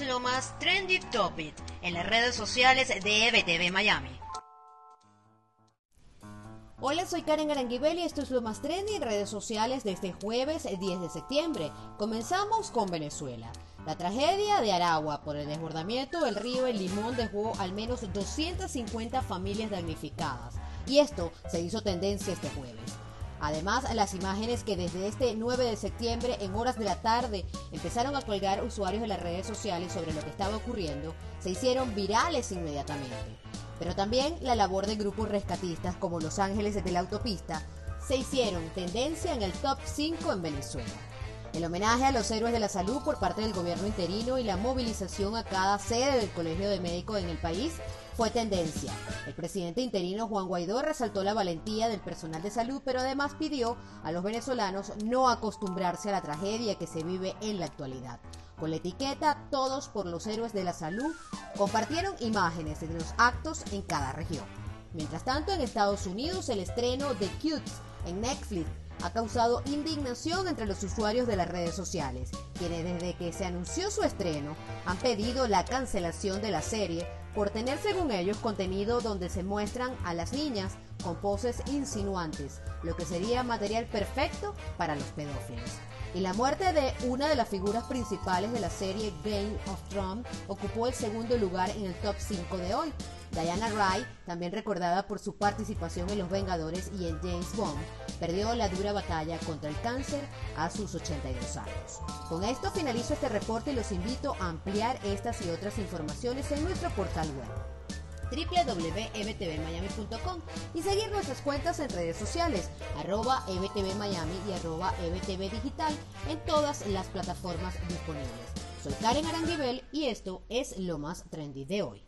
lo más trendy topic en las redes sociales de EBTV Miami. Hola, soy Karen Aranguibel y esto es lo más trendy en redes sociales de este jueves 10 de septiembre. Comenzamos con Venezuela. La tragedia de Aragua por el desbordamiento del río El Limón dejó al menos 250 familias damnificadas y esto se hizo tendencia este jueves. Además, las imágenes que desde este 9 de septiembre en horas de la tarde empezaron a colgar usuarios de las redes sociales sobre lo que estaba ocurriendo se hicieron virales inmediatamente. Pero también la labor de grupos rescatistas como Los Ángeles de la Autopista se hicieron tendencia en el top 5 en Venezuela. El homenaje a los héroes de la salud por parte del gobierno interino y la movilización a cada sede del Colegio de Médicos en el país fue tendencia. El presidente interino Juan Guaidó resaltó la valentía del personal de salud, pero además pidió a los venezolanos no acostumbrarse a la tragedia que se vive en la actualidad. Con la etiqueta Todos por los héroes de la salud, compartieron imágenes de los actos en cada región. Mientras tanto, en Estados Unidos, el estreno de Cutes en Netflix ha causado indignación entre los usuarios de las redes sociales, quienes desde que se anunció su estreno han pedido la cancelación de la serie por tener según ellos contenido donde se muestran a las niñas con poses insinuantes, lo que sería material perfecto para los pedófilos. Y la muerte de una de las figuras principales de la serie Game of Thrones ocupó el segundo lugar en el top 5 de hoy. Diana Wright, también recordada por su participación en Los Vengadores y en James Bond, perdió la dura batalla contra el cáncer a sus 82 años. Con esto finalizo este reporte y los invito a ampliar estas y otras informaciones en nuestro portal web www.ebtvmiami.com y seguir nuestras cuentas en redes sociales, arroba ebtvmiami y arroba ebtvdigital en todas las plataformas disponibles. Soy Karen Aranguibel y esto es lo más trendy de hoy.